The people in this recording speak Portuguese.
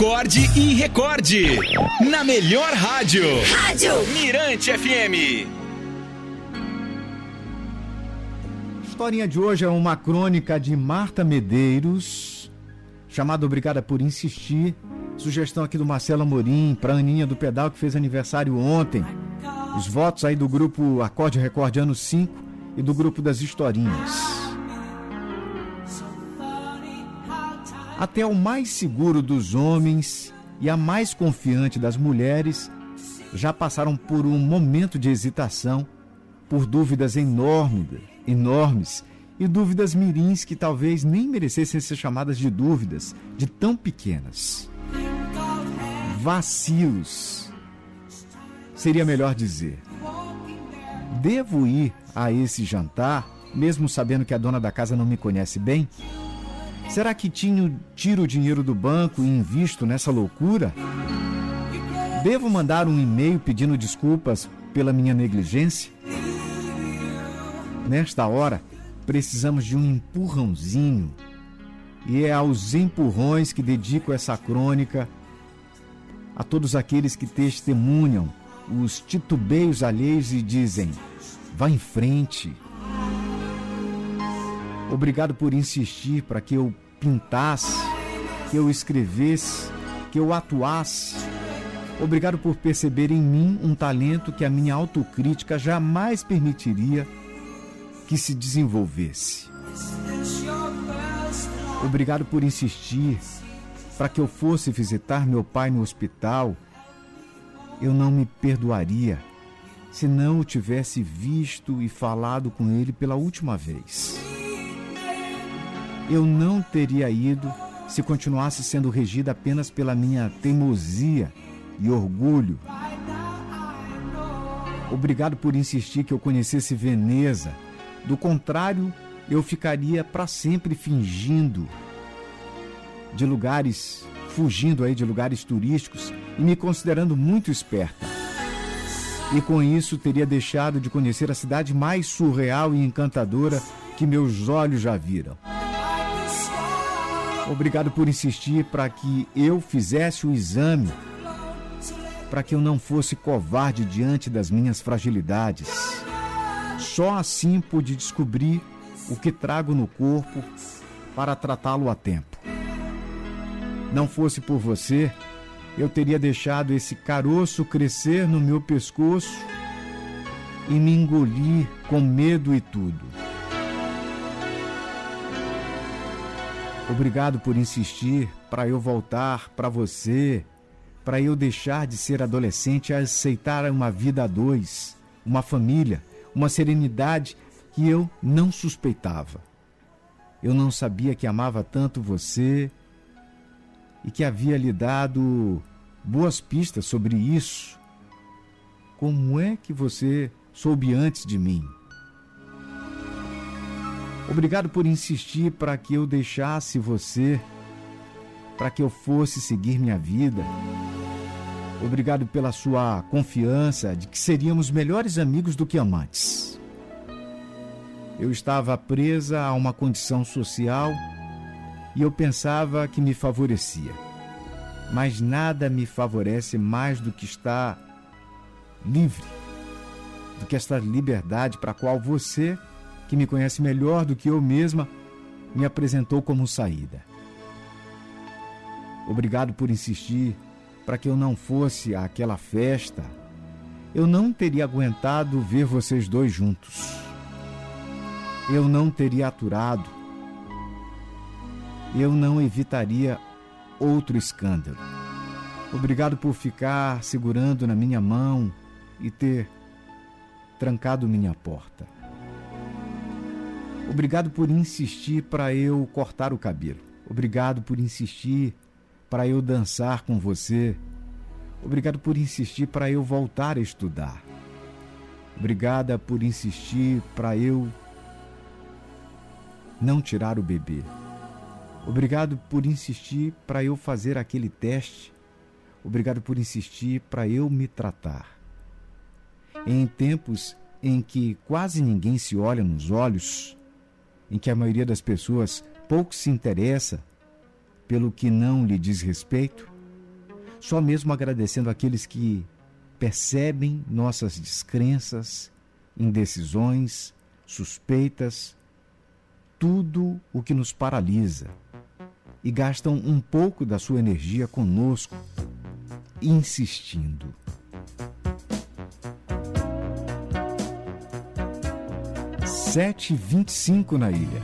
Acorde e recorde. Na melhor rádio. Rádio Mirante FM. A historinha de hoje é uma crônica de Marta Medeiros, chamada Obrigada por Insistir. Sugestão aqui do Marcelo Amorim, para Aninha do Pedal, que fez aniversário ontem. Os votos aí do grupo Acorde e Recorde Ano 5 e do grupo das historinhas. Até o mais seguro dos homens e a mais confiante das mulheres já passaram por um momento de hesitação, por dúvidas enormes, enormes e dúvidas mirins que talvez nem merecessem ser chamadas de dúvidas, de tão pequenas. Vacilos, seria melhor dizer. Devo ir a esse jantar, mesmo sabendo que a dona da casa não me conhece bem? Será que tinha, tiro o dinheiro do banco e invisto nessa loucura? Devo mandar um e-mail pedindo desculpas pela minha negligência? Nesta hora, precisamos de um empurrãozinho. E é aos empurrões que dedico essa crônica a todos aqueles que testemunham os titubeios alheios e dizem: vá em frente. Obrigado por insistir para que eu pintasse, que eu escrevesse, que eu atuasse. Obrigado por perceber em mim um talento que a minha autocrítica jamais permitiria que se desenvolvesse. Obrigado por insistir para que eu fosse visitar meu pai no hospital. Eu não me perdoaria se não o tivesse visto e falado com ele pela última vez eu não teria ido se continuasse sendo regida apenas pela minha teimosia e orgulho. Obrigado por insistir que eu conhecesse Veneza. Do contrário, eu ficaria para sempre fingindo de lugares, fugindo aí de lugares turísticos e me considerando muito esperta. E com isso teria deixado de conhecer a cidade mais surreal e encantadora que meus olhos já viram. Obrigado por insistir para que eu fizesse o exame, para que eu não fosse covarde diante das minhas fragilidades. Só assim pude descobrir o que trago no corpo para tratá-lo a tempo. Não fosse por você, eu teria deixado esse caroço crescer no meu pescoço e me engolir com medo e tudo. Obrigado por insistir para eu voltar para você, para eu deixar de ser adolescente e aceitar uma vida a dois, uma família, uma serenidade que eu não suspeitava. Eu não sabia que amava tanto você e que havia lhe dado boas pistas sobre isso. Como é que você soube antes de mim? Obrigado por insistir para que eu deixasse você, para que eu fosse seguir minha vida. Obrigado pela sua confiança de que seríamos melhores amigos do que amantes. Eu estava presa a uma condição social e eu pensava que me favorecia. Mas nada me favorece mais do que estar livre, do que esta liberdade para a qual você que me conhece melhor do que eu mesma, me apresentou como saída. Obrigado por insistir para que eu não fosse àquela festa. Eu não teria aguentado ver vocês dois juntos. Eu não teria aturado. Eu não evitaria outro escândalo. Obrigado por ficar segurando na minha mão e ter trancado minha porta. Obrigado por insistir para eu cortar o cabelo. Obrigado por insistir para eu dançar com você. Obrigado por insistir para eu voltar a estudar. Obrigada por insistir para eu não tirar o bebê. Obrigado por insistir para eu fazer aquele teste. Obrigado por insistir para eu me tratar. Em tempos em que quase ninguém se olha nos olhos, em que a maioria das pessoas pouco se interessa pelo que não lhe diz respeito, Só mesmo agradecendo aqueles que percebem nossas descrenças, indecisões, suspeitas, tudo o que nos paralisa e gastam um pouco da sua energia conosco, insistindo. Sete vinte e cinco na ilha.